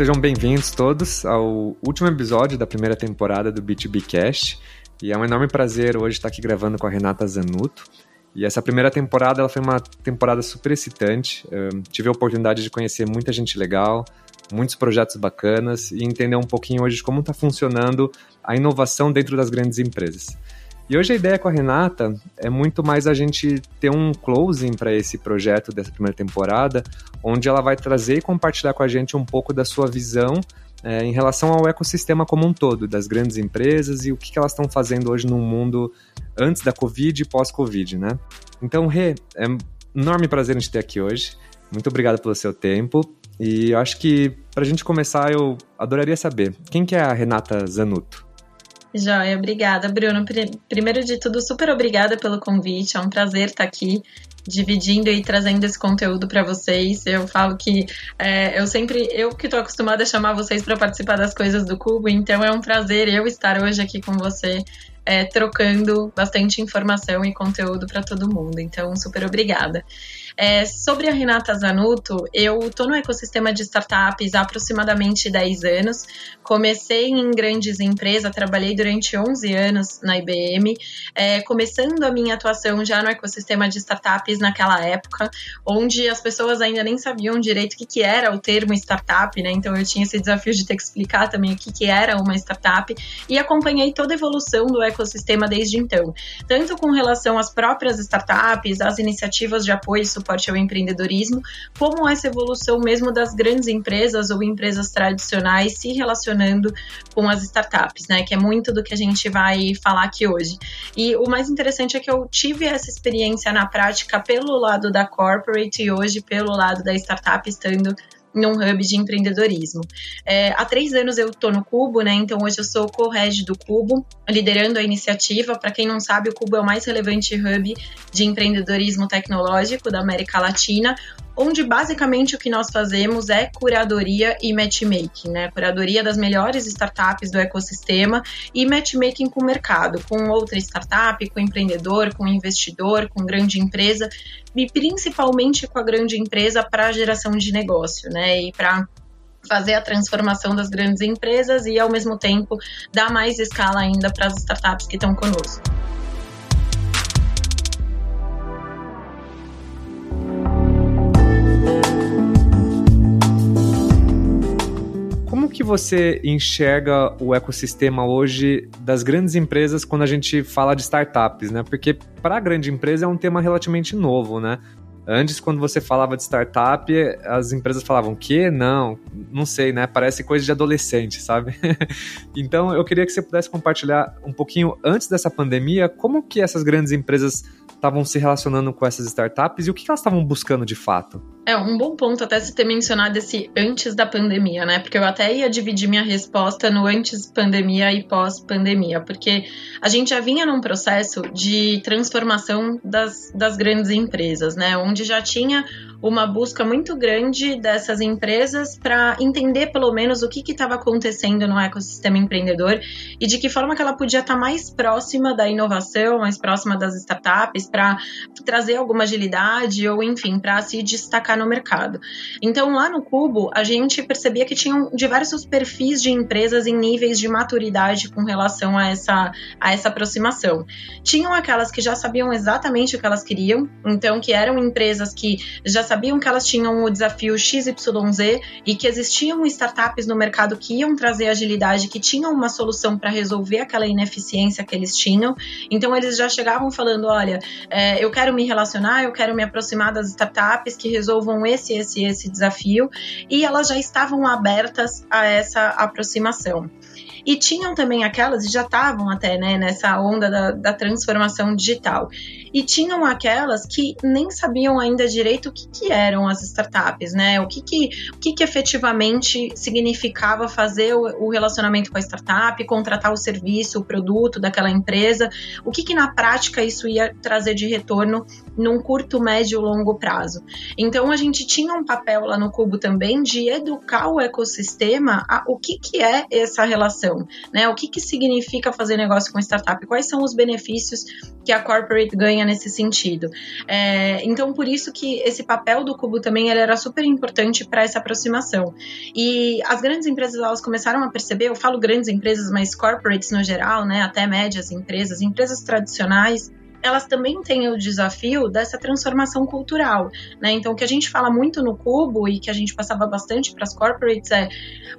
Sejam bem-vindos todos ao último episódio da primeira temporada do B2B Cast. E é um enorme prazer hoje estar aqui gravando com a Renata Zanuto. E essa primeira temporada ela foi uma temporada super excitante. Eu tive a oportunidade de conhecer muita gente legal, muitos projetos bacanas e entender um pouquinho hoje como está funcionando a inovação dentro das grandes empresas. E hoje a ideia com a Renata é muito mais a gente ter um closing para esse projeto dessa primeira temporada, onde ela vai trazer e compartilhar com a gente um pouco da sua visão é, em relação ao ecossistema como um todo, das grandes empresas e o que, que elas estão fazendo hoje no mundo antes da Covid e pós-Covid, né? Então, Rê, é um enorme prazer em te ter aqui hoje. Muito obrigado pelo seu tempo. E acho que, para a gente começar, eu adoraria saber quem que é a Renata Zanuto? Joia, obrigada, Bruno. Primeiro de tudo, super obrigada pelo convite. É um prazer estar aqui dividindo e trazendo esse conteúdo para vocês. Eu falo que é, eu sempre, eu que estou acostumada a chamar vocês para participar das coisas do Cubo, então é um prazer eu estar hoje aqui com você. É, trocando bastante informação e conteúdo para todo mundo. Então, super obrigada. É, sobre a Renata Zanuto, eu estou no ecossistema de startups há aproximadamente 10 anos. Comecei em grandes empresas, trabalhei durante 11 anos na IBM, é, começando a minha atuação já no ecossistema de startups naquela época, onde as pessoas ainda nem sabiam direito o que, que era o termo startup, né? Então eu tinha esse desafio de ter que explicar também o que, que era uma startup e acompanhei toda a evolução do ecossistema desde então, tanto com relação às próprias startups, às iniciativas de apoio suporte ao empreendedorismo, como essa evolução mesmo das grandes empresas ou empresas tradicionais se relacionando com as startups, né? Que é muito do que a gente vai falar aqui hoje. E o mais interessante é que eu tive essa experiência na prática pelo lado da corporate e hoje pelo lado da startup, estando num hub de empreendedorismo. É, há três anos eu estou no Cubo, né? Então hoje eu sou co-head do Cubo, liderando a iniciativa. Para quem não sabe, o Cubo é o mais relevante hub de empreendedorismo tecnológico da América Latina, onde basicamente o que nós fazemos é curadoria e matchmaking, né? Curadoria das melhores startups do ecossistema e matchmaking com o mercado, com outra startup, com empreendedor, com investidor, com grande empresa e principalmente com a grande empresa para a geração de negócio, né? E para fazer a transformação das grandes empresas e ao mesmo tempo dar mais escala ainda para as startups que estão conosco. Que você enxerga o ecossistema hoje das grandes empresas quando a gente fala de startups, né? Porque para a grande empresa é um tema relativamente novo, né? Antes, quando você falava de startup, as empresas falavam que não, não sei, né? Parece coisa de adolescente, sabe? então, eu queria que você pudesse compartilhar um pouquinho antes dessa pandemia, como que essas grandes empresas estavam se relacionando com essas startups e o que elas estavam buscando de fato? É um bom ponto até se ter mencionado esse antes da pandemia, né? Porque eu até ia dividir minha resposta no antes pandemia e pós pandemia, porque a gente já vinha num processo de transformação das, das grandes empresas, né? Onde já tinha uma busca muito grande dessas empresas para entender pelo menos o que estava acontecendo no ecossistema empreendedor e de que forma que ela podia estar tá mais próxima da inovação, mais próxima das startups, para trazer alguma agilidade ou, enfim, para se destacar no mercado. Então, lá no Cubo, a gente percebia que tinham diversos perfis de empresas em níveis de maturidade com relação a essa, a essa aproximação. Tinham aquelas que já sabiam exatamente o que elas queriam, então, que eram empresas que já sabiam que elas tinham o desafio XYZ e que existiam startups no mercado que iam trazer agilidade, que tinham uma solução para resolver aquela ineficiência que eles tinham. Então eles já chegavam falando: olha, é, eu quero me relacionar, eu quero me aproximar das startups que resolvam esse, esse, esse desafio, e elas já estavam abertas a essa aproximação. E tinham também aquelas, e já estavam até né, nessa onda da, da transformação digital. E tinham aquelas que nem sabiam ainda direito o que, que eram as startups, né? O que, que, o que, que efetivamente significava fazer o, o relacionamento com a startup, contratar o serviço, o produto daquela empresa, o que, que na prática isso ia trazer de retorno num curto, médio, longo prazo. Então a gente tinha um papel lá no Cubo também de educar o ecossistema a o que, que é essa relação né? O que, que significa fazer negócio com startup? Quais são os benefícios que a corporate ganha nesse sentido? É, então, por isso que esse papel do Cubo também ele era super importante para essa aproximação. E as grandes empresas elas começaram a perceber, eu falo grandes empresas, mas corporates no geral, né, até médias empresas, empresas tradicionais, elas também têm o desafio dessa transformação cultural, né? Então, o que a gente fala muito no Cubo e que a gente passava bastante para as corporates é,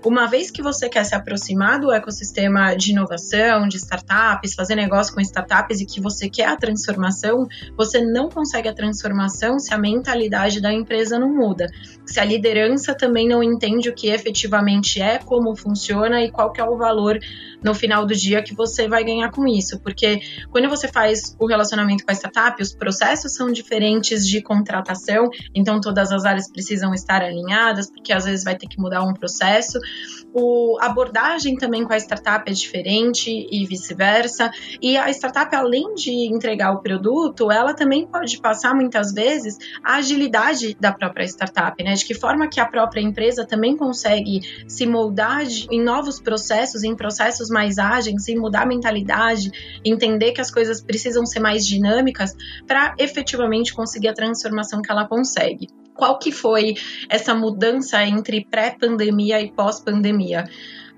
uma vez que você quer se aproximar do ecossistema de inovação, de startups, fazer negócio com startups e que você quer a transformação, você não consegue a transformação se a mentalidade da empresa não muda, se a liderança também não entende o que efetivamente é, como funciona e qual que é o valor no final do dia que você vai ganhar com isso, porque quando você faz o relacionamento relacionamento com a startup, os processos são diferentes de contratação, então todas as áreas precisam estar alinhadas, porque às vezes vai ter que mudar um processo. A abordagem também com a startup é diferente e vice-versa. E a startup, além de entregar o produto, ela também pode passar muitas vezes a agilidade da própria startup, né? De que forma que a própria empresa também consegue se moldar em novos processos, em processos mais ágeis, em mudar a mentalidade, entender que as coisas precisam ser mais dinâmicas para efetivamente conseguir a transformação que ela consegue. Qual que foi essa mudança entre pré-pandemia e pós-pandemia?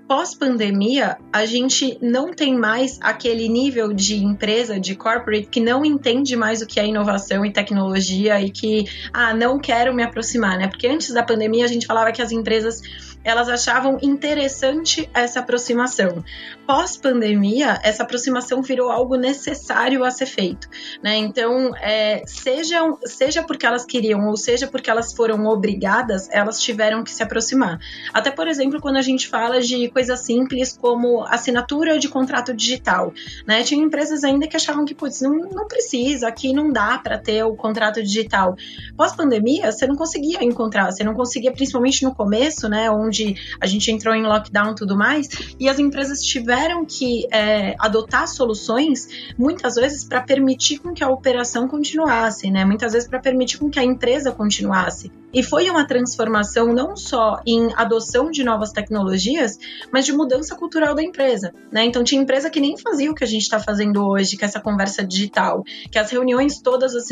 pós-pandemia, a gente não tem mais aquele nível de empresa, de corporate, que não entende mais o que é inovação e tecnologia e que, ah, não quero me aproximar, né? Porque antes da pandemia a gente falava que as empresas elas achavam interessante essa aproximação. Pós-pandemia, essa aproximação virou algo necessário a ser feito, né? Então, é, seja, seja porque elas queriam ou seja porque elas foram obrigadas, elas tiveram que se aproximar. Até, por exemplo, quando a gente fala de coisas simples como assinatura de contrato digital, né? Tinha empresas ainda que achavam que, putz, não, não precisa, aqui não dá para ter o contrato digital. Pós-pandemia, você não conseguia encontrar, você não conseguia, principalmente no começo, né? Onde onde a gente entrou em lockdown e tudo mais, e as empresas tiveram que é, adotar soluções, muitas vezes, para permitir com que a operação continuasse, né? Muitas vezes para permitir com que a empresa continuasse. E foi uma transformação não só em adoção de novas tecnologias, mas de mudança cultural da empresa. Né? Então, tinha empresa que nem fazia o que a gente está fazendo hoje, que é essa conversa digital, que as reuniões, todas as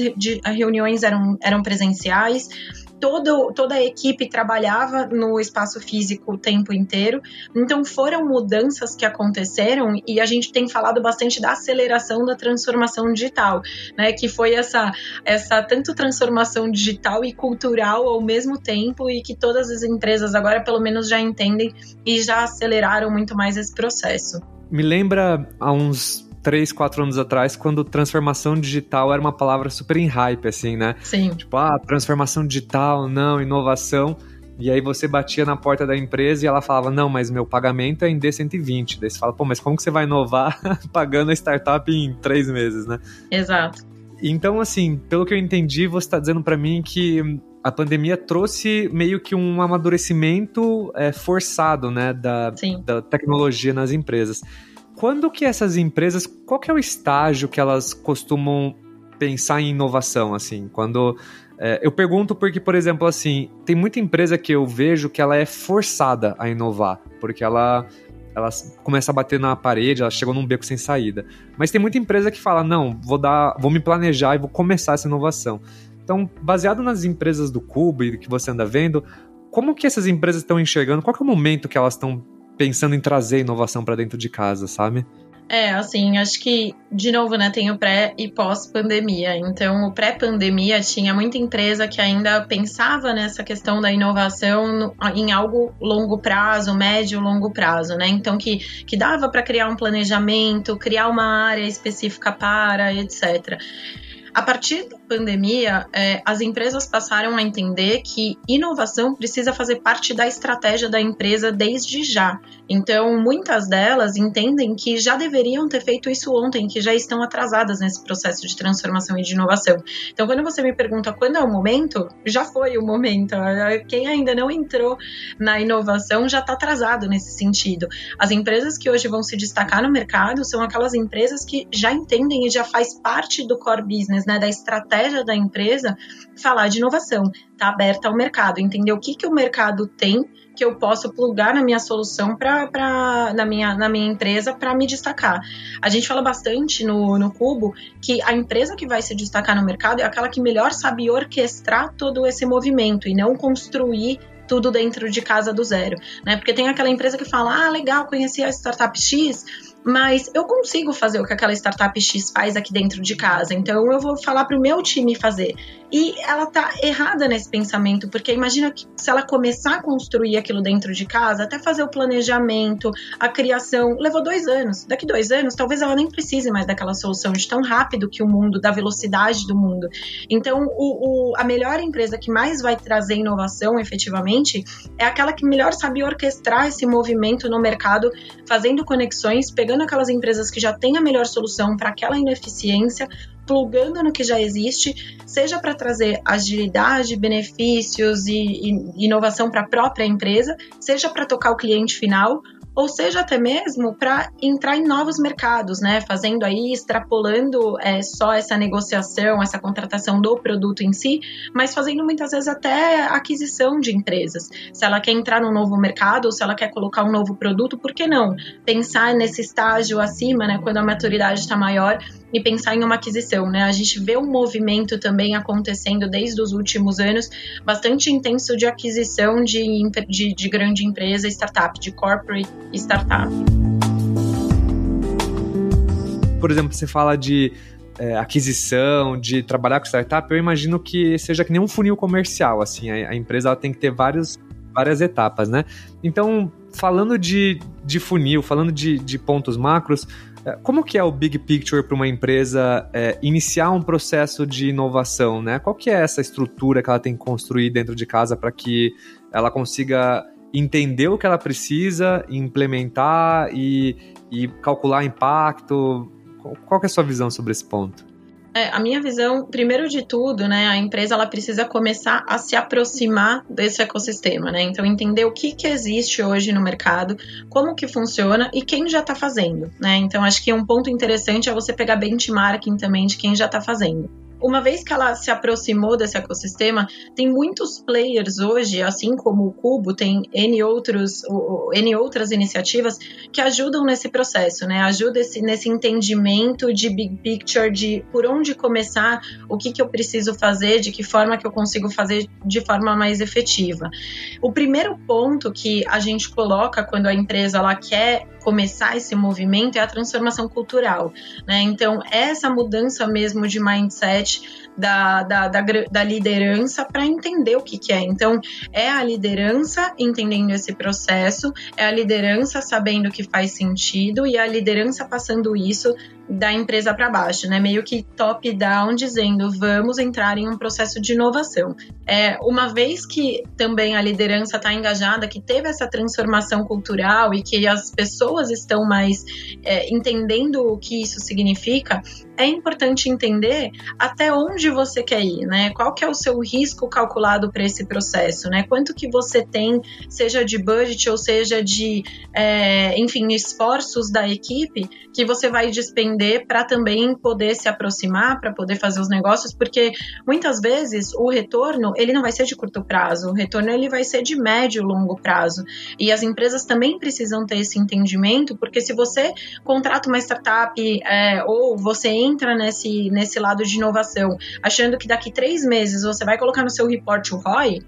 reuniões eram, eram presenciais, todo, toda a equipe trabalhava no espaço físico o tempo inteiro. Então foram mudanças que aconteceram e a gente tem falado bastante da aceleração da transformação digital, né? Que foi essa, essa tanto transformação digital e cultural ao mesmo tempo e que todas as empresas agora pelo menos já entendem e já aceleraram muito mais esse processo. Me lembra há uns três, quatro anos atrás, quando transformação digital era uma palavra super em hype, assim, né? Sim. Tipo, ah, transformação digital, não, inovação. E aí você batia na porta da empresa e ela falava, não, mas meu pagamento é em D120. Daí você fala, pô, mas como que você vai inovar pagando a startup em três meses, né? Exato. Então, assim, pelo que eu entendi, você está dizendo para mim que a pandemia trouxe meio que um amadurecimento é, forçado, né, da, da tecnologia nas empresas. Quando que essas empresas, qual que é o estágio que elas costumam pensar em inovação, assim? Quando é, eu pergunto porque, por exemplo, assim, tem muita empresa que eu vejo que ela é forçada a inovar, porque ela ela começa a bater na parede, ela chegou num beco sem saída. Mas tem muita empresa que fala: "Não, vou dar, vou me planejar e vou começar essa inovação". Então, baseado nas empresas do Cubo e que você anda vendo, como que essas empresas estão enxergando? Qual é o momento que elas estão pensando em trazer inovação para dentro de casa, sabe? É, assim, acho que, de novo, né, tem o pré e pós-pandemia. Então, o pré-pandemia tinha muita empresa que ainda pensava nessa questão da inovação em algo longo prazo, médio, longo prazo, né? Então, que, que dava para criar um planejamento, criar uma área específica para, etc. A partir pandemia, é, as empresas passaram a entender que inovação precisa fazer parte da estratégia da empresa desde já. Então, muitas delas entendem que já deveriam ter feito isso ontem, que já estão atrasadas nesse processo de transformação e de inovação. Então, quando você me pergunta quando é o momento, já foi o momento. Quem ainda não entrou na inovação já está atrasado nesse sentido. As empresas que hoje vão se destacar no mercado são aquelas empresas que já entendem e já faz parte do core business, né, da estratégia estratégia da empresa, falar de inovação, tá aberta ao mercado, entender o que, que o mercado tem que eu posso plugar na minha solução para na minha, na minha empresa para me destacar. A gente fala bastante no, no Cubo que a empresa que vai se destacar no mercado é aquela que melhor sabe orquestrar todo esse movimento e não construir tudo dentro de casa do zero, né? Porque tem aquela empresa que fala: "Ah, legal, conheci a startup X, mas eu consigo fazer o que aquela startup X faz aqui dentro de casa, então eu vou falar para o meu time fazer. E ela tá errada nesse pensamento, porque imagina que se ela começar a construir aquilo dentro de casa, até fazer o planejamento, a criação, levou dois anos. Daqui dois anos, talvez ela nem precise mais daquela solução de tão rápido que o mundo, da velocidade do mundo. Então, o, o, a melhor empresa que mais vai trazer inovação efetivamente é aquela que melhor sabe orquestrar esse movimento no mercado, fazendo conexões, pegando aquelas empresas que já têm a melhor solução para aquela ineficiência, plugando no que já existe, seja para trazer agilidade, benefícios e, e inovação para a própria empresa, seja para tocar o cliente final ou seja até mesmo para entrar em novos mercados, né? Fazendo aí, extrapolando é, só essa negociação, essa contratação do produto em si, mas fazendo muitas vezes até aquisição de empresas. Se ela quer entrar num novo mercado ou se ela quer colocar um novo produto, por que não? Pensar nesse estágio acima, né? Quando a maturidade está maior e pensar em uma aquisição, né? A gente vê um movimento também acontecendo desde os últimos anos, bastante intenso de aquisição de, de, de grande empresa, startup, de corporate startup. Por exemplo, você fala de é, aquisição, de trabalhar com startup, eu imagino que seja que nem um funil comercial, assim, a, a empresa tem que ter vários, várias etapas, né? Então, falando de, de funil, falando de, de pontos macros, é, como que é o big picture para uma empresa é, iniciar um processo de inovação, né? Qual que é essa estrutura que ela tem que construir dentro de casa para que ela consiga entender o que ela precisa, implementar e, e calcular impacto? Qual é a sua visão sobre esse ponto? É, a minha visão, primeiro de tudo, né, a empresa ela precisa começar a se aproximar desse ecossistema, né? Então entender o que, que existe hoje no mercado, como que funciona e quem já está fazendo, né? Então acho que um ponto interessante é você pegar benchmarking também de quem já está fazendo uma vez que ela se aproximou desse ecossistema, tem muitos players hoje, assim como o Cubo, tem N, outros, N outras iniciativas que ajudam nesse processo, né? Ajuda esse, nesse entendimento de big picture, de por onde começar, o que, que eu preciso fazer, de que forma que eu consigo fazer de forma mais efetiva. O primeiro ponto que a gente coloca quando a empresa ela quer começar esse movimento é a transformação cultural, né? Então, essa mudança mesmo de mindset da, da, da, da liderança para entender o que, que é. Então, é a liderança entendendo esse processo, é a liderança sabendo que faz sentido e a liderança passando isso da empresa para baixo, né? Meio que top-down dizendo vamos entrar em um processo de inovação. É, uma vez que também a liderança está engajada, que teve essa transformação cultural e que as pessoas estão mais é, entendendo o que isso significa, é importante entender até onde você quer ir, né? Qual que é o seu risco calculado para esse processo, né? Quanto que você tem, seja de budget ou seja de, é, enfim, esforços da equipe que você vai despender para também poder se aproximar, para poder fazer os negócios, porque muitas vezes o retorno ele não vai ser de curto prazo, o retorno ele vai ser de médio longo prazo. E as empresas também precisam ter esse entendimento, porque se você contrata uma startup é, ou você entra nesse, nesse lado de inovação, achando que daqui três meses você vai colocar no seu report o ROI,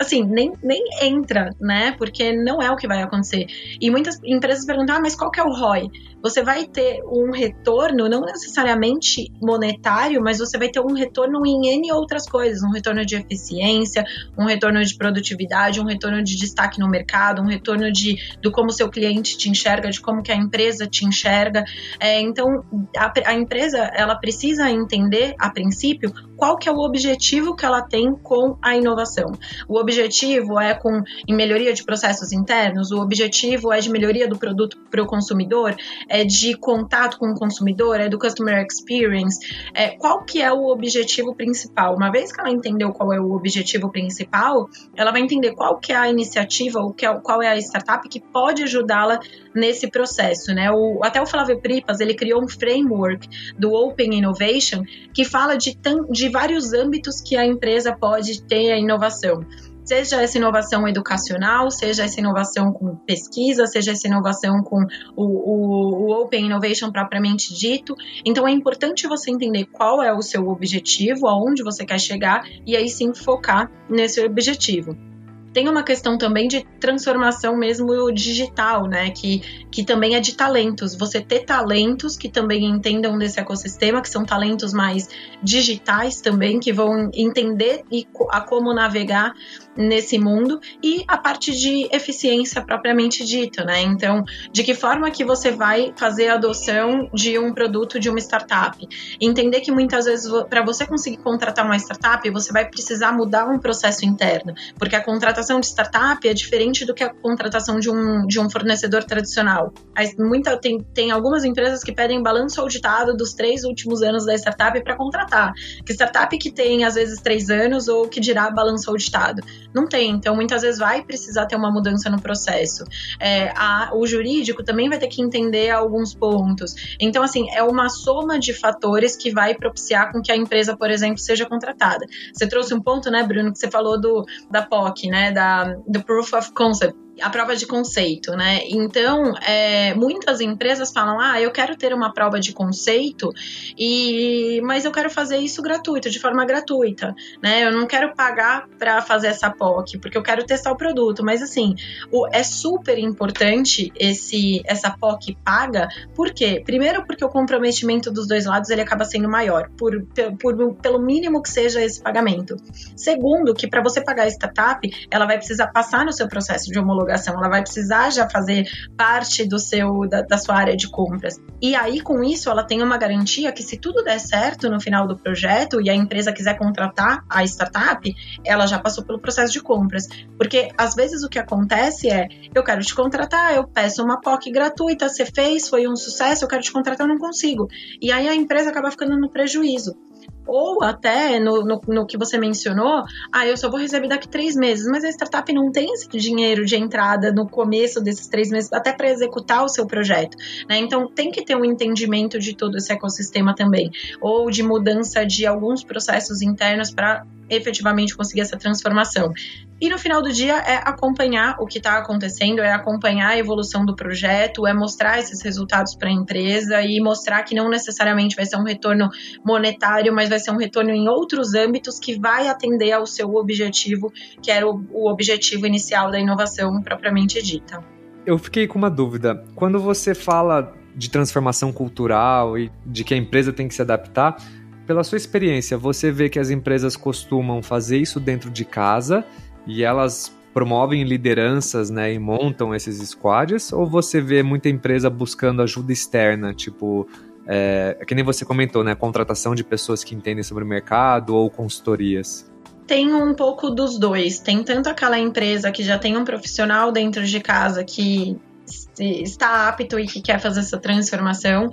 assim, nem, nem entra, né? Porque não é o que vai acontecer. E muitas empresas perguntam, ah, mas qual que é o ROI? Você vai ter um retorno, não necessariamente monetário, mas você vai ter um retorno em N outras coisas, um retorno de eficiência, um retorno de produtividade, um retorno de destaque no mercado, um retorno de do como seu cliente te enxerga, de como que a empresa te enxerga. É, então, a, a empresa, ela precisa entender, a princípio, qual que é o objetivo que ela tem com a inovação. O objetivo é com em melhoria de processos internos, o objetivo é de melhoria do produto para o consumidor, é de contato com o consumidor, é do customer experience. É, qual que é o objetivo principal? Uma vez que ela entendeu qual é o objetivo principal, ela vai entender qual que é a iniciativa, ou é, qual é a startup que pode ajudá-la nesse processo, né? O, até o Flávio Pripas, ele criou um framework do Open Innovation que fala de, de vários âmbitos que a empresa pode ter a inovação seja essa inovação educacional, seja essa inovação com pesquisa, seja essa inovação com o, o, o, Open Innovation propriamente dito. Então é importante você entender qual é o seu objetivo, aonde você quer chegar e aí sim focar nesse objetivo tem uma questão também de transformação mesmo digital, né? Que, que também é de talentos. Você ter talentos que também entendam desse ecossistema, que são talentos mais digitais também, que vão entender e a como navegar nesse mundo e a parte de eficiência propriamente dita, né? Então, de que forma que você vai fazer a adoção de um produto de uma startup? Entender que muitas vezes para você conseguir contratar uma startup, você vai precisar mudar um processo interno, porque a contratação de startup é diferente do que a contratação de um, de um fornecedor tradicional. Muita, tem, tem algumas empresas que pedem balanço auditado dos três últimos anos da startup para contratar. Que startup que tem às vezes três anos ou que dirá balanço auditado? Não tem. Então, muitas vezes vai precisar ter uma mudança no processo. É, a, o jurídico também vai ter que entender alguns pontos. Então, assim, é uma soma de fatores que vai propiciar com que a empresa, por exemplo, seja contratada. Você trouxe um ponto, né, Bruno, que você falou do, da POC, né, da, do Proof of Concept a prova de conceito, né? Então, é, muitas empresas falam: ah, eu quero ter uma prova de conceito, e mas eu quero fazer isso gratuito, de forma gratuita, né? Eu não quero pagar para fazer essa POC, porque eu quero testar o produto. Mas assim, o, é super importante esse essa POC paga, por quê? Primeiro, porque o comprometimento dos dois lados ele acaba sendo maior, por, por pelo mínimo que seja esse pagamento. Segundo, que para você pagar a startup, ela vai precisar passar no seu processo de homologação ela vai precisar já fazer parte do seu da, da sua área de compras. E aí com isso ela tem uma garantia que se tudo der certo no final do projeto e a empresa quiser contratar a startup, ela já passou pelo processo de compras. Porque às vezes o que acontece é, eu quero te contratar, eu peço uma POC gratuita, você fez, foi um sucesso, eu quero te contratar, eu não consigo. E aí a empresa acaba ficando no prejuízo. Ou até no, no, no, que você mencionou, ah, eu só vou receber daqui três meses, mas a startup não tem esse dinheiro de entrada no começo desses três meses, até para executar o seu projeto. Né? Então tem que ter um entendimento de todo esse ecossistema também, ou de mudança de alguns processos internos para efetivamente conseguir essa transformação. E no final do dia é acompanhar o que está acontecendo, é acompanhar a evolução do projeto, é mostrar esses resultados para a empresa e mostrar que não necessariamente vai ser um retorno monetário, mas vai ser um retorno em outros âmbitos que vai atender ao seu objetivo, que era o, o objetivo inicial da inovação propriamente dita. Eu fiquei com uma dúvida. Quando você fala de transformação cultural e de que a empresa tem que se adaptar, pela sua experiência, você vê que as empresas costumam fazer isso dentro de casa e elas promovem lideranças, né, e montam esses squads, ou você vê muita empresa buscando ajuda externa, tipo, é, é, que nem você comentou, né, contratação de pessoas que entendem sobre o mercado ou consultorias? Tem um pouco dos dois. Tem tanto aquela empresa que já tem um profissional dentro de casa que está apto e que quer fazer essa transformação,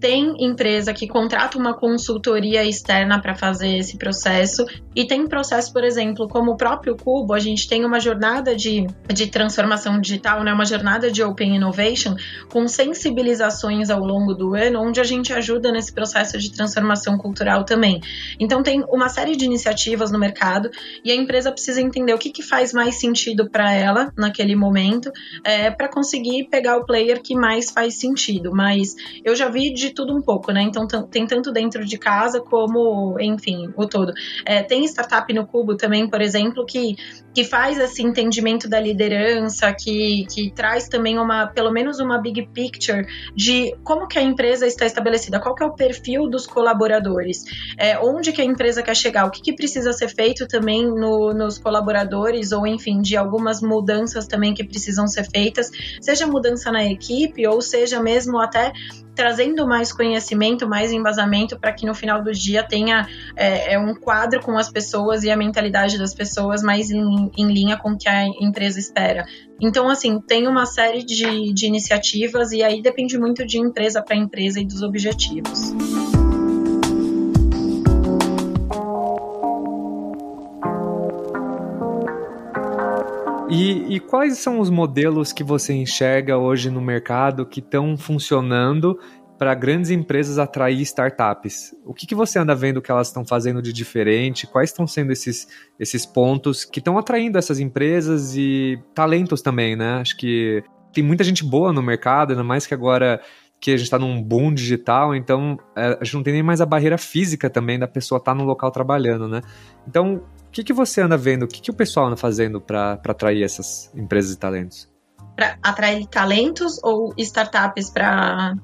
tem empresa que contrata uma consultoria externa para fazer esse processo e tem processo, por exemplo, como o próprio Cubo, a gente tem uma jornada de, de transformação digital, né, uma jornada de Open Innovation com sensibilizações ao longo do ano, onde a gente ajuda nesse processo de transformação cultural também. Então tem uma série de iniciativas no mercado e a empresa precisa entender o que, que faz mais sentido para ela naquele momento é, para conseguir pegar o player que mais faz sentido. Mas eu já vi de de tudo um pouco, né? Então tem tanto dentro de casa como, enfim, o todo. É, tem startup no Cubo também, por exemplo, que, que faz esse entendimento da liderança, que, que traz também uma, pelo menos uma big picture de como que a empresa está estabelecida, qual que é o perfil dos colaboradores, é, onde que a empresa quer chegar, o que, que precisa ser feito também no, nos colaboradores, ou enfim, de algumas mudanças também que precisam ser feitas, seja mudança na equipe, ou seja mesmo até trazendo mais conhecimento, mais embasamento para que no final do dia tenha é, é, um quadro com as pessoas e a mentalidade das pessoas mais em, em linha com o que a empresa espera. Então, assim, tem uma série de, de iniciativas e aí depende muito de empresa para empresa e dos objetivos. E, e, quais são os modelos que você enxerga hoje no mercado que estão funcionando para grandes empresas atrair startups? O que, que você anda vendo que elas estão fazendo de diferente? Quais estão sendo esses, esses pontos que estão atraindo essas empresas e talentos também, né? Acho que tem muita gente boa no mercado, ainda mais que agora que a gente está num boom digital, então é, a gente não tem nem mais a barreira física também da pessoa estar tá no local trabalhando, né? Então, o que, que você anda vendo? O que, que o pessoal anda fazendo para atrair essas empresas e talentos? Para atrair talentos ou startups para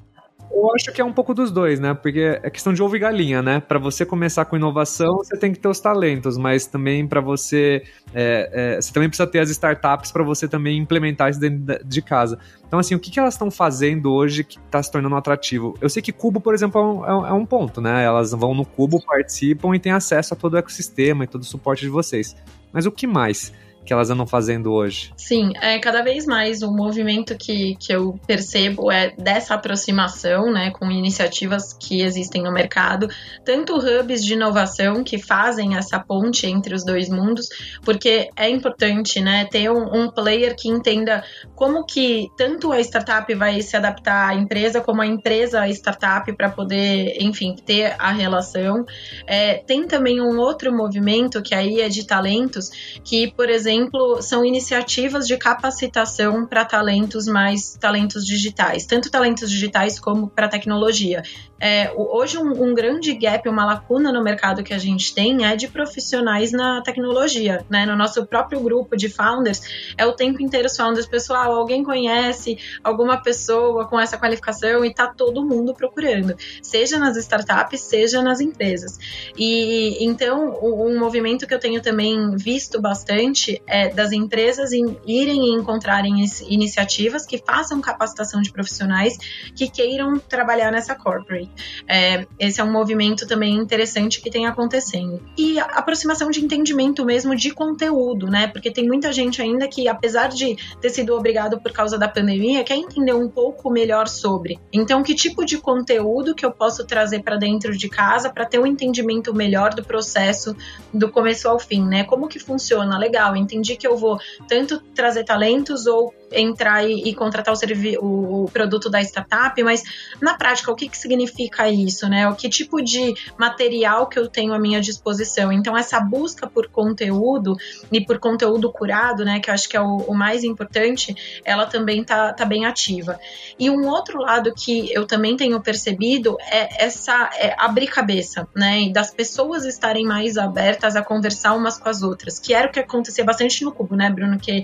eu acho que é um pouco dos dois, né? Porque é questão de ovo e galinha, né? Para você começar com inovação, você tem que ter os talentos, mas também para você. É, é, você também precisa ter as startups para você também implementar isso dentro de casa. Então, assim, o que, que elas estão fazendo hoje que está se tornando atrativo? Eu sei que Cubo, por exemplo, é um, é um, é ponto, né? Elas vão no Cubo, participam e têm acesso a todo o ecossistema e todo o suporte de vocês. Mas o que mais? Que elas andam fazendo hoje? Sim, é cada vez mais o movimento que, que eu percebo é dessa aproximação, né, com iniciativas que existem no mercado, tanto hubs de inovação que fazem essa ponte entre os dois mundos, porque é importante, né, ter um, um player que entenda como que tanto a startup vai se adaptar à empresa, como a empresa à startup para poder, enfim, ter a relação. É, tem também um outro movimento que aí é de talentos, que, por exemplo, exemplo, são iniciativas de capacitação para talentos mais talentos digitais, tanto talentos digitais como para tecnologia. É, hoje, um, um, grande gap, uma lacuna no mercado que a gente tem é de profissionais na tecnologia. Né? No nosso próprio grupo de founders, é o tempo inteiro os founders, pessoal, alguém conhece alguma pessoa com essa qualificação e está todo mundo procurando, seja nas startups, seja nas empresas. E então, um movimento que eu tenho também visto bastante é das empresas em, irem e encontrarem iniciativas que façam capacitação de profissionais que queiram trabalhar nessa corporate. É, esse é um movimento também interessante que tem acontecendo. E aproximação de entendimento mesmo de conteúdo, né? Porque tem muita gente ainda que, apesar de ter sido obrigado por causa da pandemia, quer entender um pouco melhor sobre. Então, que tipo de conteúdo que eu posso trazer para dentro de casa para ter um entendimento melhor do processo do começo ao fim, né? Como que funciona? Legal, entendi que eu vou tanto trazer talentos ou entrar e, e contratar o, o, o, produto da startup, mas na prática, o que, que significa isso, né? O que tipo de material que eu tenho à minha disposição? Então, essa busca por conteúdo e por conteúdo curado, né, que acho que é o, o mais importante, ela também tá, tá bem ativa. E um outro lado que eu também tenho percebido é essa é abrir cabeça, né? E das pessoas estarem mais abertas a conversar umas com as outras, que era o que acontecia bastante no Cubo, né, Bruno? Que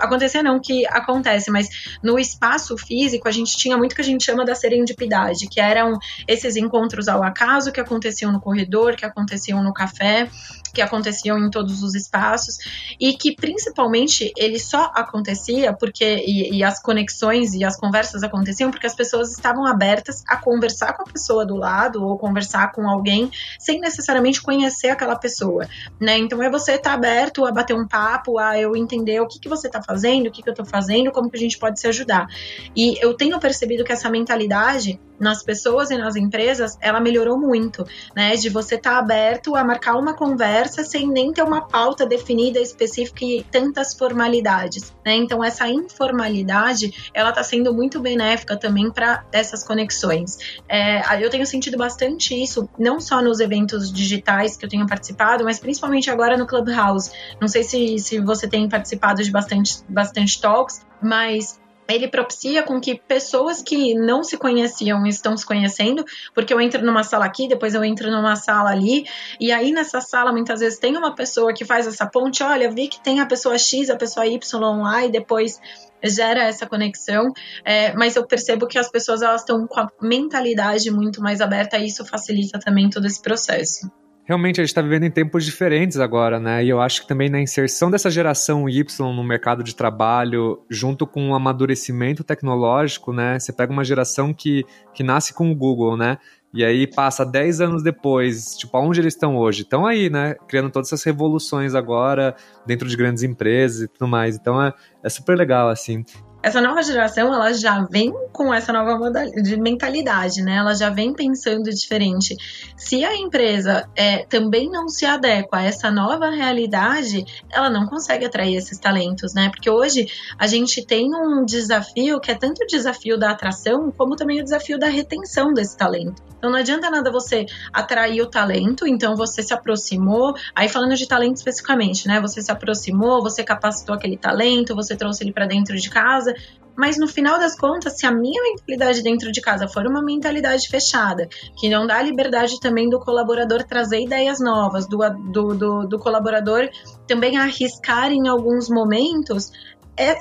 acontecia não, que acontece, mas no espaço físico a gente tinha muito que a gente chama da serendipidade, que eram esses encontros ao acaso que aconteciam no corredor, que aconteciam no café, que aconteciam em todos os espaços e que principalmente ele só acontecia porque e, e, as conexões e as conversas aconteciam porque as pessoas estavam abertas a conversar com a pessoa do lado ou conversar com alguém sem necessariamente conhecer aquela pessoa, né? Então é você estar tá aberto a bater um papo, a eu entender o que que você está fazendo, o que que eu estou fazendo, como que a gente pode se ajudar. E eu tenho percebido que essa mentalidade nas pessoas e nas empresas, ela melhorou muito, né? De você estar tá aberto a marcar uma conversa sem nem ter uma pauta definida específica e tantas formalidades, né? Então essa informalidade, ela está sendo muito benéfica também para essas conexões. É, eu tenho sentido bastante isso, não só nos eventos digitais que eu tenho participado, mas principalmente agora no Clubhouse. Não sei se, se você tem participado de bastante, bastante talks, mas ele propicia com que pessoas que não se conheciam estão se conhecendo, porque eu entro numa sala aqui, depois eu entro numa sala ali, e aí nessa sala muitas vezes tem uma pessoa que faz essa ponte, olha, vi que tem a pessoa X, a pessoa Y lá, e depois gera essa conexão, é, mas eu percebo que as pessoas elas estão com a mentalidade muito mais aberta e isso facilita também todo esse processo. Realmente a gente está vivendo em tempos diferentes agora, né? E eu acho que também na inserção dessa geração Y no mercado de trabalho, junto com o amadurecimento tecnológico, né? Você pega uma geração que, que nasce com o Google, né? E aí passa 10 anos depois, tipo, aonde eles estão hoje? Estão aí, né? Criando todas essas revoluções agora dentro de grandes empresas e tudo mais. Então é, é super legal, assim essa nova geração ela já vem com essa nova de mentalidade, né? Ela já vem pensando diferente. Se a empresa é, também não se adequa a essa nova realidade, ela não consegue atrair esses talentos, né? Porque hoje a gente tem um desafio que é tanto o desafio da atração como também o desafio da retenção desse talento. Então não adianta nada você atrair o talento, então você se aproximou, aí falando de talento especificamente, né? Você se aproximou, você capacitou aquele talento, você trouxe ele para dentro de casa, mas no final das contas, se a minha mentalidade dentro de casa for uma mentalidade fechada, que não dá liberdade também do colaborador trazer ideias novas, do, do, do, do colaborador também arriscar em alguns momentos,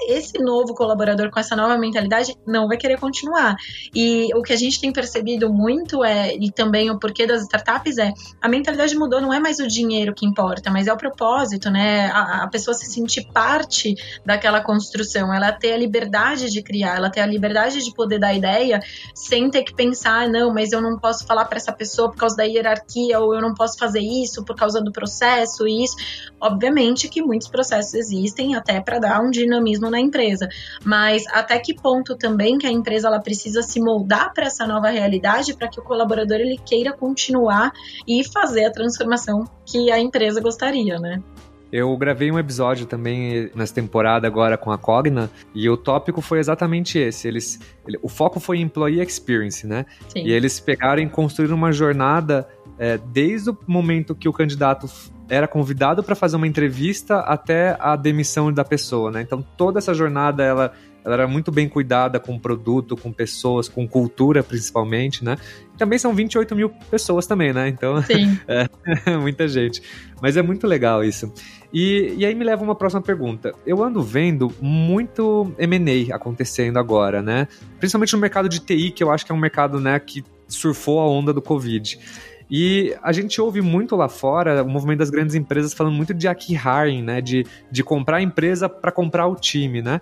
esse novo colaborador com essa nova mentalidade não vai querer continuar. E o que a gente tem percebido muito é, e também o porquê das startups é, a mentalidade mudou, não é mais o dinheiro que importa, mas é o propósito, né? A, a pessoa se sentir parte daquela construção, ela ter a liberdade de criar, ela ter a liberdade de poder dar ideia sem ter que pensar, não, mas eu não posso falar para essa pessoa por causa da hierarquia, ou eu não posso fazer isso por causa do processo, e isso. Obviamente que muitos processos existem até para dar um dinamismo dinamismo na empresa. Mas até que ponto também que a empresa ela precisa se moldar para essa nova realidade para que o colaborador ele queira continuar e fazer a transformação que a empresa gostaria, né? Eu gravei um episódio também nessa temporada agora com a Cogna e o tópico foi exatamente esse. Eles, ele, o foco foi employee experience, né? Sim. E eles pegaram e construíram uma jornada é, desde o momento que o candidato era convidado para fazer uma entrevista até a demissão da pessoa, né? Então toda essa jornada ela, ela era muito bem cuidada com produto, com pessoas, com cultura principalmente, né? E também são 28 mil pessoas também, né? Então é muita gente. Mas é muito legal isso. E, e aí me leva uma próxima pergunta. Eu ando vendo muito M&A acontecendo agora, né? Principalmente no mercado de TI, que eu acho que é um mercado né, que surfou a onda do Covid. E a gente ouve muito lá fora o movimento das grandes empresas falando muito de acquiring, né? De, de comprar a empresa para comprar o time, né?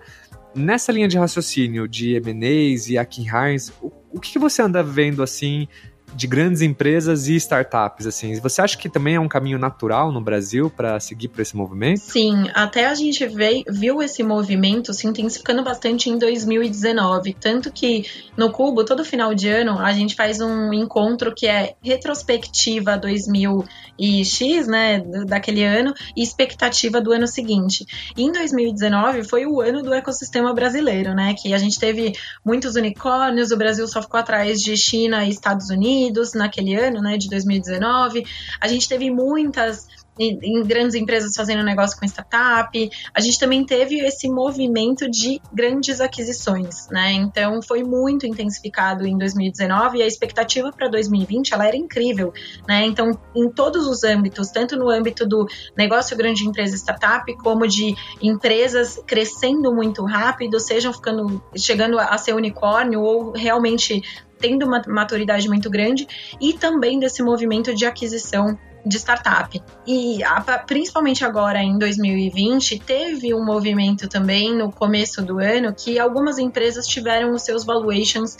Nessa linha de raciocínio de M&As e acquirings, o, o que você anda vendo assim de grandes empresas e startups, assim. Você acha que também é um caminho natural no Brasil para seguir por esse movimento? Sim, até a gente veio, viu esse movimento se intensificando bastante em 2019, tanto que no Cubo, todo final de ano, a gente faz um encontro que é retrospectiva 2000 e X, né, daquele ano, e expectativa do ano seguinte. E em 2019 foi o ano do ecossistema brasileiro, né, que a gente teve muitos unicórnios, o Brasil só ficou atrás de China e Estados Unidos, Unidos naquele ano, né, de 2019. A gente teve muitas em, grandes empresas fazendo negócio com startup. A gente também teve esse movimento de grandes aquisições, né? Então foi muito intensificado em 2019 e a expectativa para 2020 ela era incrível, né? Então em todos os âmbitos, tanto no âmbito do negócio grande empresa startup, como de empresas crescendo muito rápido, sejam ficando chegando a ser unicórnio ou realmente tendo uma maturidade muito grande e também desse movimento de aquisição de startup. E principalmente agora em 2020, teve um movimento também no começo do ano que algumas empresas tiveram os seus valuations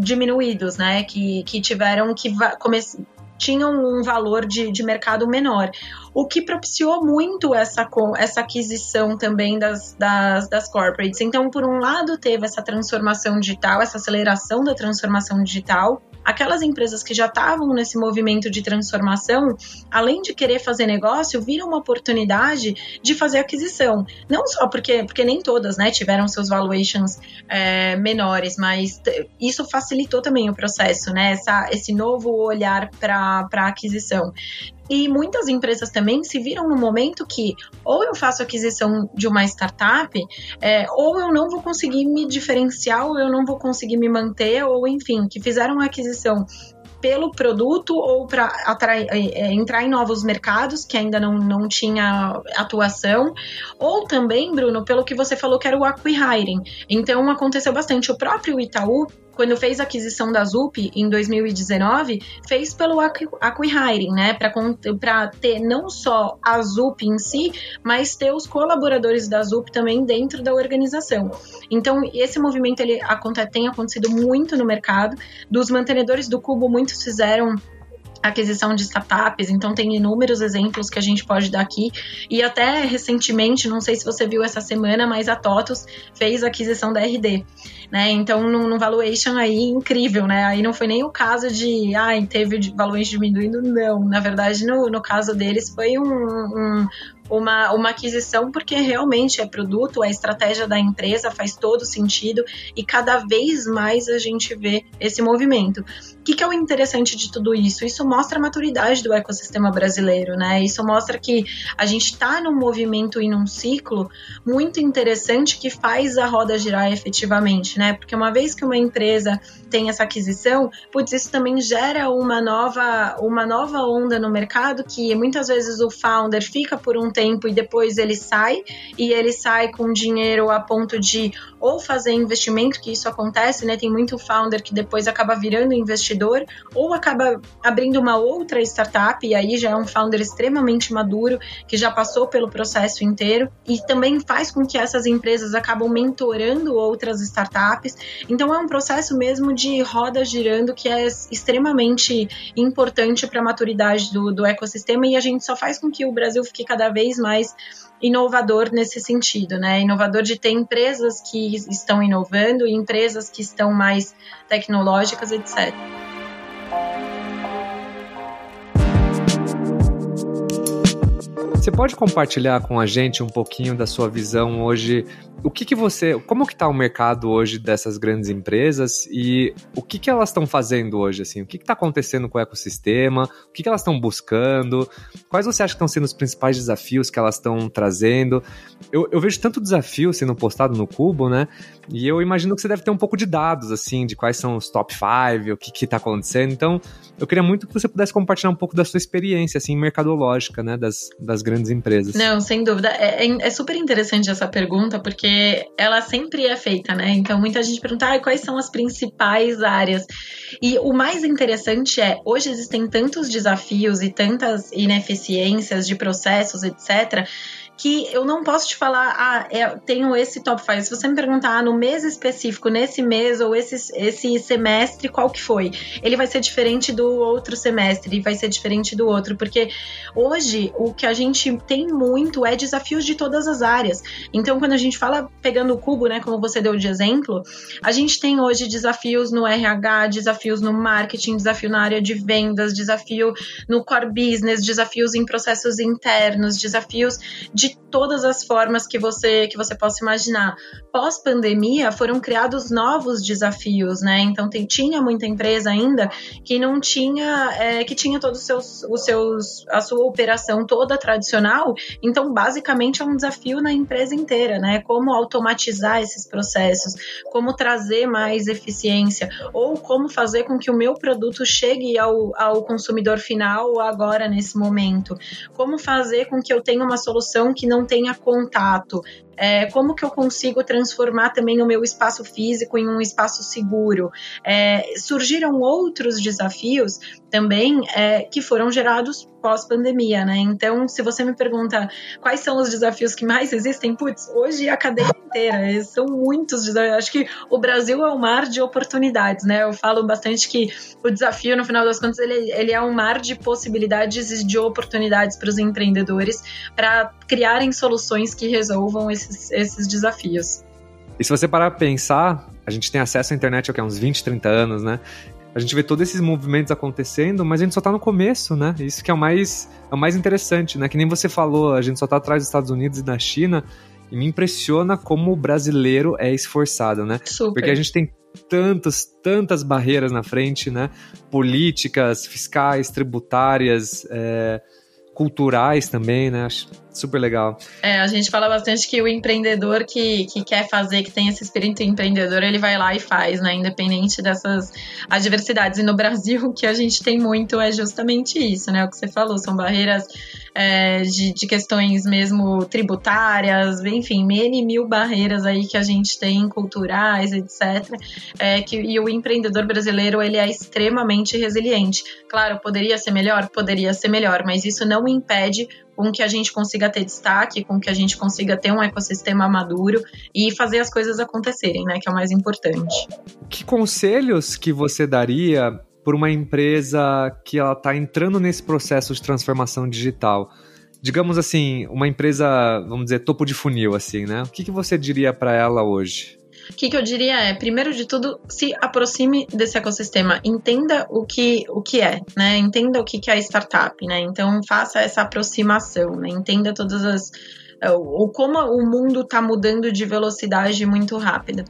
diminuídos, né? Que, que tiveram que tinham um valor de, de mercado menor, o que propiciou muito essa, essa aquisição também das, das, das corporates. Então, por um lado, teve essa transformação digital, essa aceleração da transformação digital, aquelas empresas que já estavam nesse movimento de transformação, além de querer fazer negócio, viram uma oportunidade de fazer aquisição. Não só porque, porque nem todas né, tiveram seus valuations é, menores, mas isso facilitou também o processo, né? Essa, esse novo olhar para a aquisição. E muitas empresas também se viram no momento que ou eu faço aquisição de uma startup, é, ou eu não vou conseguir me diferenciar, ou eu não vou conseguir me manter, ou enfim, que fizeram a aquisição pelo produto ou para é, é, entrar em novos mercados que ainda não, não tinha atuação, ou também, Bruno, pelo que você falou que era o acquihiring. Então aconteceu bastante. O próprio Itaú quando fez a aquisição da ZUP em 2019, fez pelo acquihiring, né? Para ter não só a ZUP em si, mas ter os colaboradores da ZUP também dentro da organização. Então, esse movimento ele tem acontecido muito no mercado. Dos mantenedores do Cubo, muitos fizeram aquisição de startups, então tem inúmeros exemplos que a gente pode dar aqui. E até recentemente, não sei se você viu essa semana, mas a TOTUS fez a aquisição da RD. Né? Então, num, num valuation aí incrível, né? Aí não foi nem o caso de, ah, teve valuation diminuindo, não. Na verdade, no, no caso deles, foi um, um uma, uma aquisição porque realmente é produto, a estratégia da empresa faz todo sentido e cada vez mais a gente vê esse movimento. O que, que é o interessante de tudo isso? Isso mostra a maturidade do ecossistema brasileiro, né? Isso mostra que a gente está num movimento e num ciclo muito interessante que faz a roda girar efetivamente, né? Porque uma vez que uma empresa tem essa aquisição, putz, isso também gera uma nova, uma nova onda no mercado que muitas vezes o founder fica por um tempo e depois ele sai, e ele sai com dinheiro a ponto de ou fazer investimento, que isso acontece, né? Tem muito founder que depois acaba virando investidor, ou acaba abrindo uma outra startup, e aí já é um founder extremamente maduro, que já passou pelo processo inteiro, e também faz com que essas empresas acabam mentorando outras startups. Então é um processo mesmo de roda girando que é extremamente importante para a maturidade do, do ecossistema, e a gente só faz com que o Brasil fique cada vez vez mais inovador nesse sentido, né? Inovador de ter empresas que estão inovando e empresas que estão mais tecnológicas, etc. Você pode compartilhar com a gente um pouquinho da sua visão hoje o que, que você. Como que está o mercado hoje dessas grandes empresas e o que, que elas estão fazendo hoje? Assim? O que está acontecendo com o ecossistema? O que, que elas estão buscando? Quais você acha que estão sendo os principais desafios que elas estão trazendo? Eu, eu vejo tanto desafio sendo postado no Cubo, né? E eu imagino que você deve ter um pouco de dados, assim, de quais são os top 5, o que está acontecendo. Então, eu queria muito que você pudesse compartilhar um pouco da sua experiência, assim, mercadológica, né, das, das grandes empresas. Não, sem dúvida. É, é, é super interessante essa pergunta, porque ela sempre é feita, né? Então muita gente pergunta ah, quais são as principais áreas. E o mais interessante é, hoje existem tantos desafios e tantas ineficiências de processos, etc que eu não posso te falar, ah, é, tenho esse top 5. Se você me perguntar ah, no mês específico, nesse mês ou esse, esse semestre, qual que foi? Ele vai ser diferente do outro semestre, vai ser diferente do outro, porque hoje o que a gente tem muito é desafios de todas as áreas. Então, quando a gente fala pegando o cubo, né, como você deu de exemplo, a gente tem hoje desafios no RH, desafios no marketing, desafio na área de vendas, desafio no core business, desafios em processos internos, desafios de de todas as formas que você que você possa imaginar. Pós-pandemia foram criados novos desafios, né? Então tem, tinha muita empresa ainda que não tinha é, que tinha todos os seus, os seus a sua operação toda tradicional. Então basicamente é um desafio na empresa inteira, né? Como automatizar esses processos, como trazer mais eficiência ou como fazer com que o meu produto chegue ao, ao consumidor final agora nesse momento. Como fazer com que eu tenha uma solução que não tenha contato, é, como que eu consigo transformar também o meu espaço físico em um espaço seguro? É, surgiram outros desafios também é, que foram gerados pós-pandemia, né? Então, se você me pergunta quais são os desafios que mais existem, putz, hoje a cadeia inteira, são muitos desafios. Acho que o Brasil é um mar de oportunidades, né? Eu falo bastante que o desafio, no final das contas, ele, ele é um mar de possibilidades e de oportunidades para os empreendedores para criarem soluções que resolvam esses esses, esses desafios. E se você parar para pensar, a gente tem acesso à internet há uns 20, 30 anos, né? A gente vê todos esses movimentos acontecendo, mas a gente só tá no começo, né? Isso que é o mais, é o mais interessante, né? Que nem você falou, a gente só tá atrás dos Estados Unidos e da China, e me impressiona como o brasileiro é esforçado, né? Super. Porque a gente tem tantas, tantas barreiras na frente, né? Políticas, fiscais, tributárias, é, culturais também, né? Acho super legal. É, a gente fala bastante que o empreendedor que, que quer fazer, que tem esse espírito empreendedor, ele vai lá e faz, né? Independente dessas adversidades. E no Brasil, o que a gente tem muito é justamente isso, né? O que você falou, são barreiras é, de, de, questões mesmo tributárias, enfim, N mil barreiras aí que a gente tem, culturais, etc. É, que, e o empreendedor brasileiro, ele é extremamente resiliente. Claro, poderia ser melhor? Poderia ser melhor, mas isso não impede com que a gente consiga ter destaque, com que a gente consiga ter um ecossistema maduro e fazer as coisas acontecerem, né, que é o mais importante. Que conselhos que você daria por uma empresa que ela está entrando nesse processo de transformação digital? Digamos assim, uma empresa, vamos dizer, topo de funil, assim, né? O que, que você diria para ela hoje? O que, que, eu diria é, primeiro de tudo, se aproxime desse ecossistema, entenda o que, o que é, né? Entenda o que, que é startup, né? Então faça essa aproximação, né? Entenda todas as ou como o mundo está mudando de velocidade muito rápida.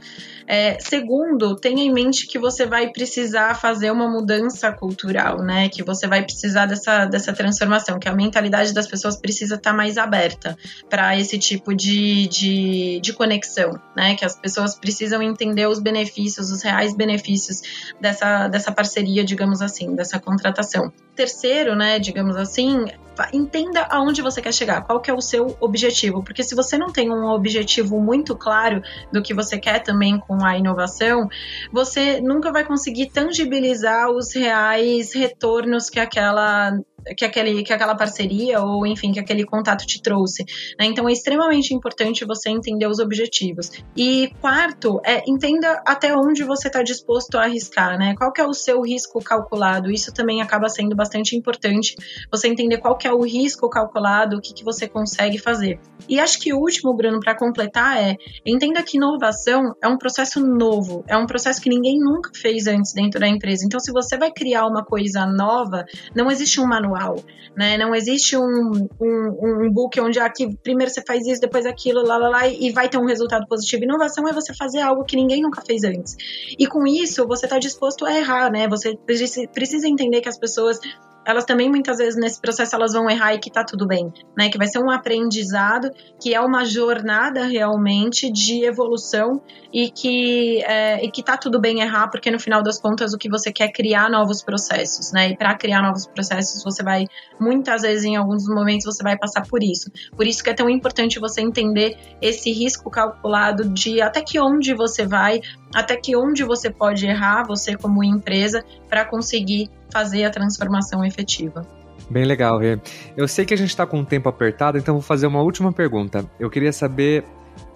É, segundo, tenha em mente que você vai precisar fazer uma mudança cultural, né? Que você vai precisar dessa, dessa transformação, que a mentalidade das pessoas precisa estar tá mais aberta para esse tipo de, de, de conexão, né? Que as pessoas precisam entender os benefícios, os reais benefícios dessa, dessa parceria, digamos assim, dessa contratação. Terceiro, né, digamos assim, entenda aonde você quer chegar, qual que é o seu objetivo, porque se você não tem um objetivo muito claro do que você quer também com a inovação, você nunca vai conseguir tangibilizar os reais retornos que aquela que, aquele, que aquela parceria ou, enfim, que aquele contato te trouxe. Né? Então, é extremamente importante você entender os objetivos. E quarto, é entenda até onde você está disposto a arriscar, né? Qual que é o seu risco calculado? Isso também acaba sendo bastante importante, você entender qual que é o risco calculado, o que, que você consegue fazer. E acho que o último, Bruno, para completar é, entenda que inovação é um processo novo, é um processo que ninguém nunca fez antes dentro da empresa. Então, se você vai criar uma coisa nova, não existe um manual manual, né? Não existe um, um, um book onde aqui primeiro você faz isso, depois aquilo, lá, lá, lá, e vai ter um resultado positivo. Inovação é você fazer algo que ninguém nunca fez antes. E com isso, você está disposto a errar, né? Você precisa entender que as pessoas elas também muitas vezes nesse processo elas vão errar e que tá tudo bem, né? Que vai ser um aprendizado, que é uma jornada realmente de evolução e que é, e que tá tudo bem errar, porque no final das contas o que você quer é criar novos processos, né? E para criar novos processos você vai muitas vezes em alguns momentos você vai passar por isso. Por isso que é tão importante você entender esse risco calculado de até que onde você vai, até que onde você pode errar, você como empresa, para conseguir fazer a transformação efetiva. Bem legal, Rê. Eu sei que a gente está com o tempo apertado, então vou fazer uma última pergunta. Eu queria saber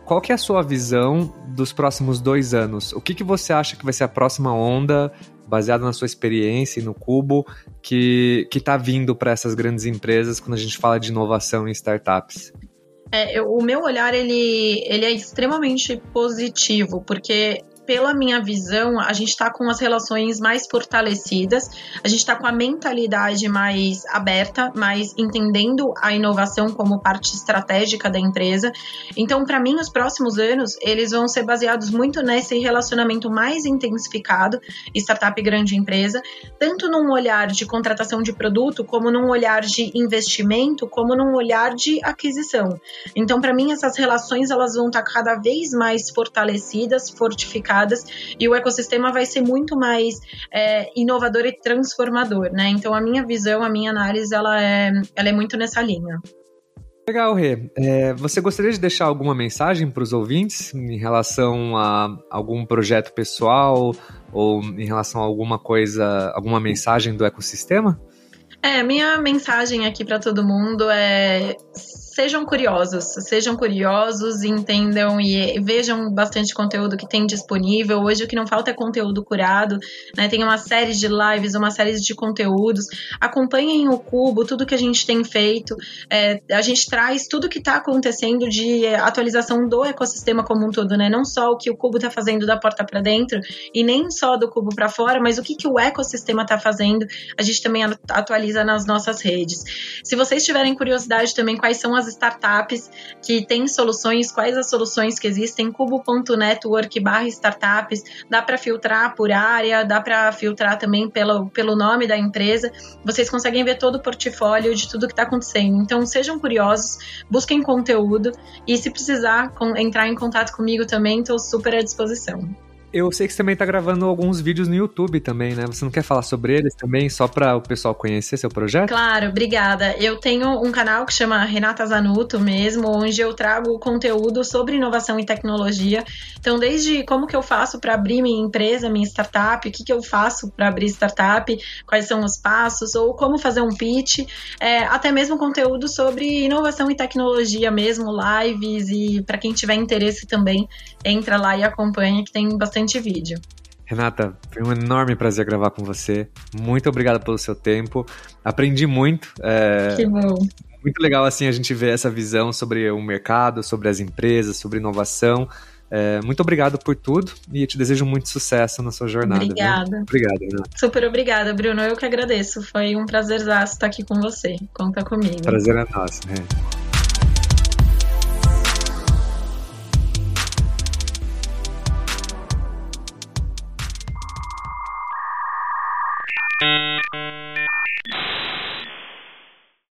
qual que é a sua visão dos próximos dois anos? O que, que você acha que vai ser a próxima onda, baseada na sua experiência e no Cubo, que está vindo para essas grandes empresas quando a gente fala de inovação em startups? É, eu, o meu olhar ele, ele é extremamente positivo, porque pela minha visão, a gente está com as relações mais fortalecidas, a gente está com a mentalidade mais aberta, mais entendendo a inovação como parte estratégica da empresa. Então, para mim, os próximos anos, eles vão ser baseados muito nesse relacionamento mais intensificado, startup grande empresa, tanto num olhar de contratação de produto, como num olhar de investimento, como num olhar de aquisição. Então, para mim, essas relações elas vão estar tá cada vez mais fortalecidas, fortificadas e o ecossistema vai ser muito mais é, inovador e transformador, né? Então a minha visão, a minha análise, ela é, ela é muito nessa linha. Legal, Rê. É, você gostaria de deixar alguma mensagem para os ouvintes em relação a algum projeto pessoal ou em relação a alguma coisa, alguma mensagem do ecossistema? É, minha mensagem aqui para todo mundo é sejam curiosos, sejam curiosos, entendam e vejam bastante conteúdo que tem disponível. Hoje o que não falta é conteúdo curado, né? Tem uma série de lives, uma série de conteúdos. Acompanhem o Cubo, tudo que a gente tem feito. É, a gente traz tudo que está acontecendo de atualização do ecossistema como um todo, né? Não só o que o Cubo está fazendo da porta para dentro e nem só do Cubo para fora, mas o que, que o ecossistema está fazendo. A gente também atualiza nas nossas redes. Se vocês tiverem curiosidade também quais são as startups que têm soluções, quais as soluções que existem, cubo.network barra startups, dá para filtrar por área, dá para filtrar também pelo, pelo nome da empresa, vocês conseguem ver todo o portfólio de tudo que está acontecendo. Então sejam curiosos, busquem conteúdo e se precisar com, entrar em contato comigo também, estou super à disposição. Eu sei que você também está gravando alguns vídeos no YouTube também, né? Você não quer falar sobre eles também, só para o pessoal conhecer seu projeto? Claro, obrigada. Eu tenho um canal que chama Renata Zanuto mesmo, onde eu trago conteúdo sobre inovação e tecnologia. Então, desde como que eu faço para abrir minha empresa, minha startup, o que, que eu faço para abrir startup, quais são os passos, ou como fazer um pitch, é, até mesmo conteúdo sobre inovação e tecnologia mesmo, lives, e para quem tiver interesse também, entra lá e acompanha, que tem bastante bastante vídeo. Renata, foi um enorme prazer gravar com você. Muito obrigado pelo seu tempo. Aprendi muito. É... Que bom. Muito legal assim a gente ver essa visão sobre o mercado, sobre as empresas, sobre inovação. É, muito obrigado por tudo e te desejo muito sucesso na sua jornada. Obrigada. Viu? Obrigado, Renata. Super obrigada, Bruno. Eu que agradeço. Foi um prazer estar aqui com você. Conta comigo. Prazer é nosso. Né?